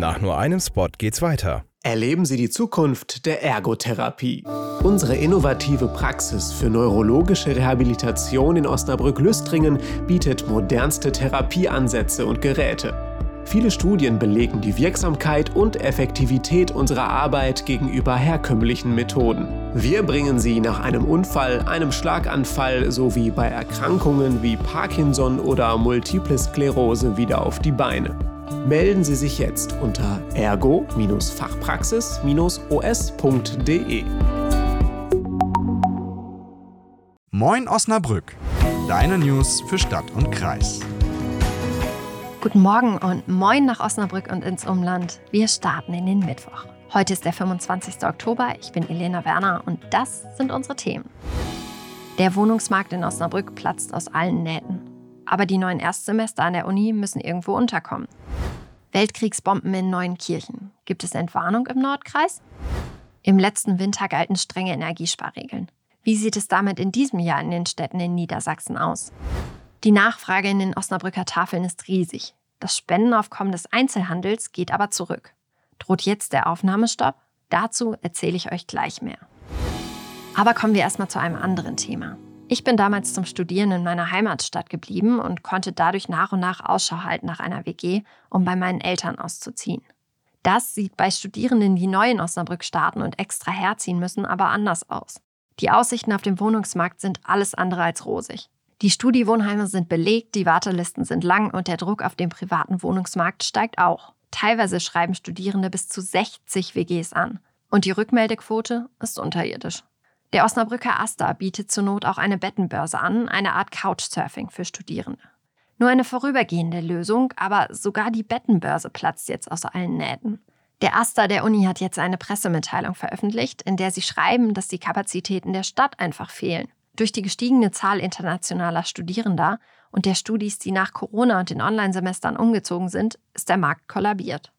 Nach nur einem Spot geht's weiter. Erleben Sie die Zukunft der Ergotherapie. Unsere innovative Praxis für neurologische Rehabilitation in Osnabrück-Lüstringen bietet modernste Therapieansätze und Geräte. Viele Studien belegen die Wirksamkeit und Effektivität unserer Arbeit gegenüber herkömmlichen Methoden. Wir bringen sie nach einem Unfall, einem Schlaganfall sowie bei Erkrankungen wie Parkinson oder Multiple Sklerose wieder auf die Beine. Melden Sie sich jetzt unter ergo-fachpraxis-os.de. Moin Osnabrück, deine News für Stadt und Kreis. Guten Morgen und moin nach Osnabrück und ins Umland. Wir starten in den Mittwoch. Heute ist der 25. Oktober. Ich bin Elena Werner und das sind unsere Themen. Der Wohnungsmarkt in Osnabrück platzt aus allen Nähten. Aber die neuen Erstsemester an der Uni müssen irgendwo unterkommen. Weltkriegsbomben in Neuenkirchen. Gibt es Entwarnung im Nordkreis? Im letzten Winter galten strenge Energiesparregeln. Wie sieht es damit in diesem Jahr in den Städten in Niedersachsen aus? Die Nachfrage in den Osnabrücker Tafeln ist riesig. Das Spendenaufkommen des Einzelhandels geht aber zurück. Droht jetzt der Aufnahmestopp? Dazu erzähle ich euch gleich mehr. Aber kommen wir erstmal zu einem anderen Thema. Ich bin damals zum Studieren in meiner Heimatstadt geblieben und konnte dadurch nach und nach Ausschau halten nach einer WG, um bei meinen Eltern auszuziehen. Das sieht bei Studierenden, die neu in Osnabrück starten und extra herziehen müssen, aber anders aus. Die Aussichten auf dem Wohnungsmarkt sind alles andere als rosig. Die Studiewohnheime sind belegt, die Wartelisten sind lang und der Druck auf dem privaten Wohnungsmarkt steigt auch. Teilweise schreiben Studierende bis zu 60 WGs an. Und die Rückmeldequote ist unterirdisch. Der Osnabrücker Asta bietet zur Not auch eine Bettenbörse an, eine Art Couchsurfing für Studierende. Nur eine vorübergehende Lösung, aber sogar die Bettenbörse platzt jetzt aus allen Nähten. Der Asta der Uni hat jetzt eine Pressemitteilung veröffentlicht, in der sie schreiben, dass die Kapazitäten der Stadt einfach fehlen. Durch die gestiegene Zahl internationaler Studierender und der Studis, die nach Corona und den Online-Semestern umgezogen sind, ist der Markt kollabiert.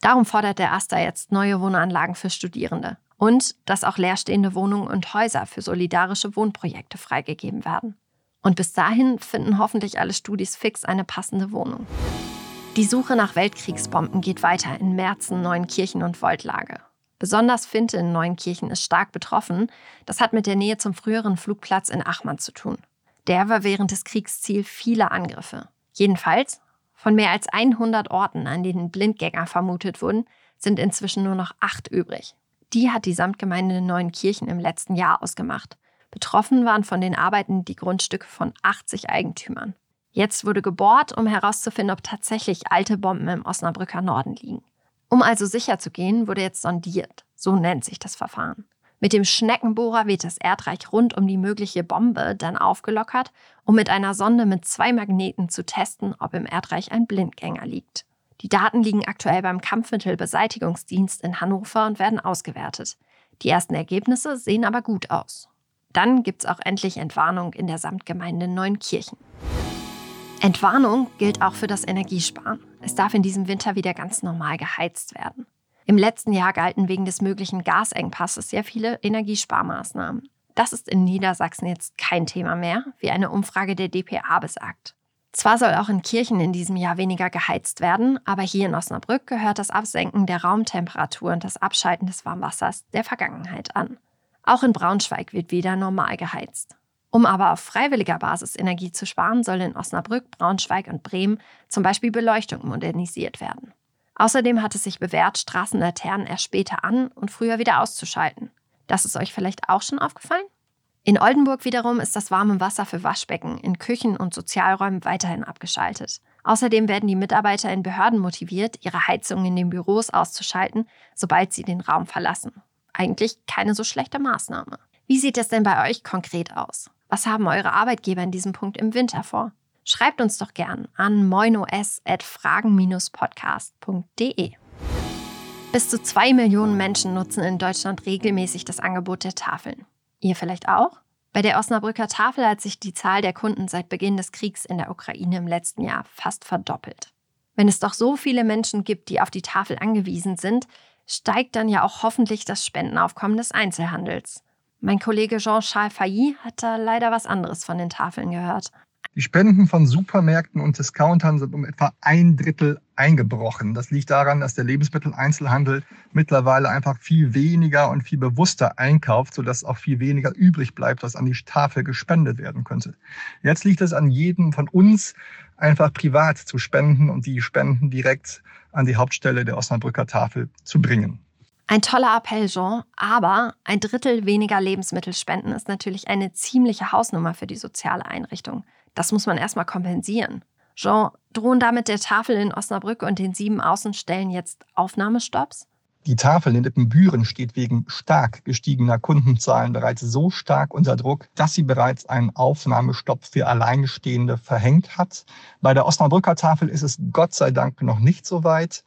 Darum fordert der Asta jetzt neue Wohnanlagen für Studierende und dass auch leerstehende Wohnungen und Häuser für solidarische Wohnprojekte freigegeben werden. Und bis dahin finden hoffentlich alle Studis fix eine passende Wohnung. Die Suche nach Weltkriegsbomben geht weiter in Merzen, Neuenkirchen und Voltlage. Besonders Finte in Neuenkirchen ist stark betroffen. Das hat mit der Nähe zum früheren Flugplatz in Achmann zu tun. Der war während des Kriegs Ziel vieler Angriffe. Jedenfalls, von mehr als 100 Orten, an denen Blindgänger vermutet wurden, sind inzwischen nur noch acht übrig. Die hat die Samtgemeinde Neuenkirchen im letzten Jahr ausgemacht. Betroffen waren von den Arbeiten die Grundstücke von 80 Eigentümern. Jetzt wurde gebohrt, um herauszufinden, ob tatsächlich alte Bomben im Osnabrücker Norden liegen. Um also sicher zu gehen, wurde jetzt sondiert. So nennt sich das Verfahren. Mit dem Schneckenbohrer wird das Erdreich rund um die mögliche Bombe dann aufgelockert, um mit einer Sonde mit zwei Magneten zu testen, ob im Erdreich ein Blindgänger liegt. Die Daten liegen aktuell beim Kampfmittelbeseitigungsdienst in Hannover und werden ausgewertet. Die ersten Ergebnisse sehen aber gut aus. Dann gibt es auch endlich Entwarnung in der Samtgemeinde Neunkirchen. Entwarnung gilt auch für das Energiesparen. Es darf in diesem Winter wieder ganz normal geheizt werden. Im letzten Jahr galten wegen des möglichen Gasengpasses sehr viele Energiesparmaßnahmen. Das ist in Niedersachsen jetzt kein Thema mehr, wie eine Umfrage der DPA besagt. Zwar soll auch in Kirchen in diesem Jahr weniger geheizt werden, aber hier in Osnabrück gehört das Absenken der Raumtemperatur und das Abschalten des Warmwassers der Vergangenheit an. Auch in Braunschweig wird wieder normal geheizt. Um aber auf freiwilliger Basis Energie zu sparen, soll in Osnabrück, Braunschweig und Bremen zum Beispiel Beleuchtung modernisiert werden. Außerdem hat es sich bewährt, Straßenlaternen erst später an und früher wieder auszuschalten. Das ist euch vielleicht auch schon aufgefallen? In Oldenburg wiederum ist das warme Wasser für Waschbecken in Küchen und Sozialräumen weiterhin abgeschaltet. Außerdem werden die Mitarbeiter in Behörden motiviert, ihre Heizung in den Büros auszuschalten, sobald sie den Raum verlassen. Eigentlich keine so schlechte Maßnahme. Wie sieht es denn bei euch konkret aus? Was haben eure Arbeitgeber in diesem Punkt im Winter vor? Schreibt uns doch gern an moinos.fragen-podcast.de. Bis zu zwei Millionen Menschen nutzen in Deutschland regelmäßig das Angebot der Tafeln. Ihr vielleicht auch? Bei der Osnabrücker Tafel hat sich die Zahl der Kunden seit Beginn des Kriegs in der Ukraine im letzten Jahr fast verdoppelt. Wenn es doch so viele Menschen gibt, die auf die Tafel angewiesen sind, steigt dann ja auch hoffentlich das Spendenaufkommen des Einzelhandels. Mein Kollege Jean-Charles Failly hat da leider was anderes von den Tafeln gehört. Die Spenden von Supermärkten und Discountern sind um etwa ein Drittel eingebrochen. Das liegt daran, dass der Lebensmitteleinzelhandel mittlerweile einfach viel weniger und viel bewusster einkauft, sodass auch viel weniger übrig bleibt, was an die Tafel gespendet werden könnte. Jetzt liegt es an jedem von uns, einfach privat zu spenden und die Spenden direkt an die Hauptstelle der Osnabrücker Tafel zu bringen. Ein toller Appell, Jean, aber ein Drittel weniger Lebensmittelspenden ist natürlich eine ziemliche Hausnummer für die soziale Einrichtung. Das muss man erstmal kompensieren. Jean, drohen damit der Tafel in Osnabrück und den sieben Außenstellen jetzt Aufnahmestopps? Die Tafel in Ippenbüren steht wegen stark gestiegener Kundenzahlen bereits so stark unter Druck, dass sie bereits einen Aufnahmestopp für Alleinstehende verhängt hat. Bei der Osnabrücker Tafel ist es Gott sei Dank noch nicht so weit.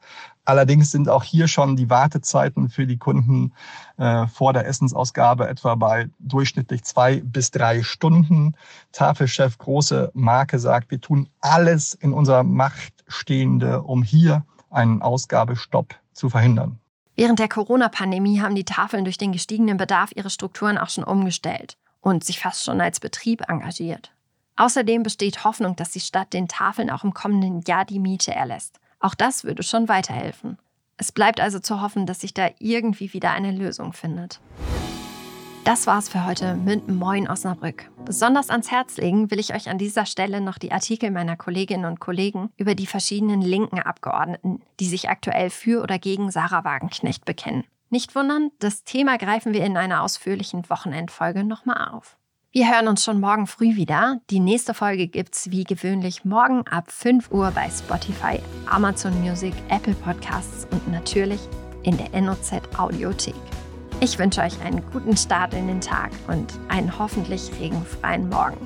Allerdings sind auch hier schon die Wartezeiten für die Kunden äh, vor der Essensausgabe etwa bei durchschnittlich zwei bis drei Stunden. Tafelchef große Marke sagt, wir tun alles in unserer Macht Stehende, um hier einen Ausgabestopp zu verhindern. Während der Corona-Pandemie haben die Tafeln durch den gestiegenen Bedarf ihre Strukturen auch schon umgestellt und sich fast schon als Betrieb engagiert. Außerdem besteht Hoffnung, dass die Stadt den Tafeln auch im kommenden Jahr die Miete erlässt. Auch das würde schon weiterhelfen. Es bleibt also zu hoffen, dass sich da irgendwie wieder eine Lösung findet. Das war's für heute mit Moin Osnabrück. Besonders ans Herz legen will ich euch an dieser Stelle noch die Artikel meiner Kolleginnen und Kollegen über die verschiedenen linken Abgeordneten, die sich aktuell für oder gegen Sarah Wagenknecht bekennen. Nicht wundern, das Thema greifen wir in einer ausführlichen Wochenendfolge nochmal auf. Wir hören uns schon morgen früh wieder. Die nächste Folge gibt's wie gewöhnlich morgen ab 5 Uhr bei Spotify, Amazon Music, Apple Podcasts und natürlich in der NOZ Audiothek. Ich wünsche euch einen guten Start in den Tag und einen hoffentlich regenfreien Morgen.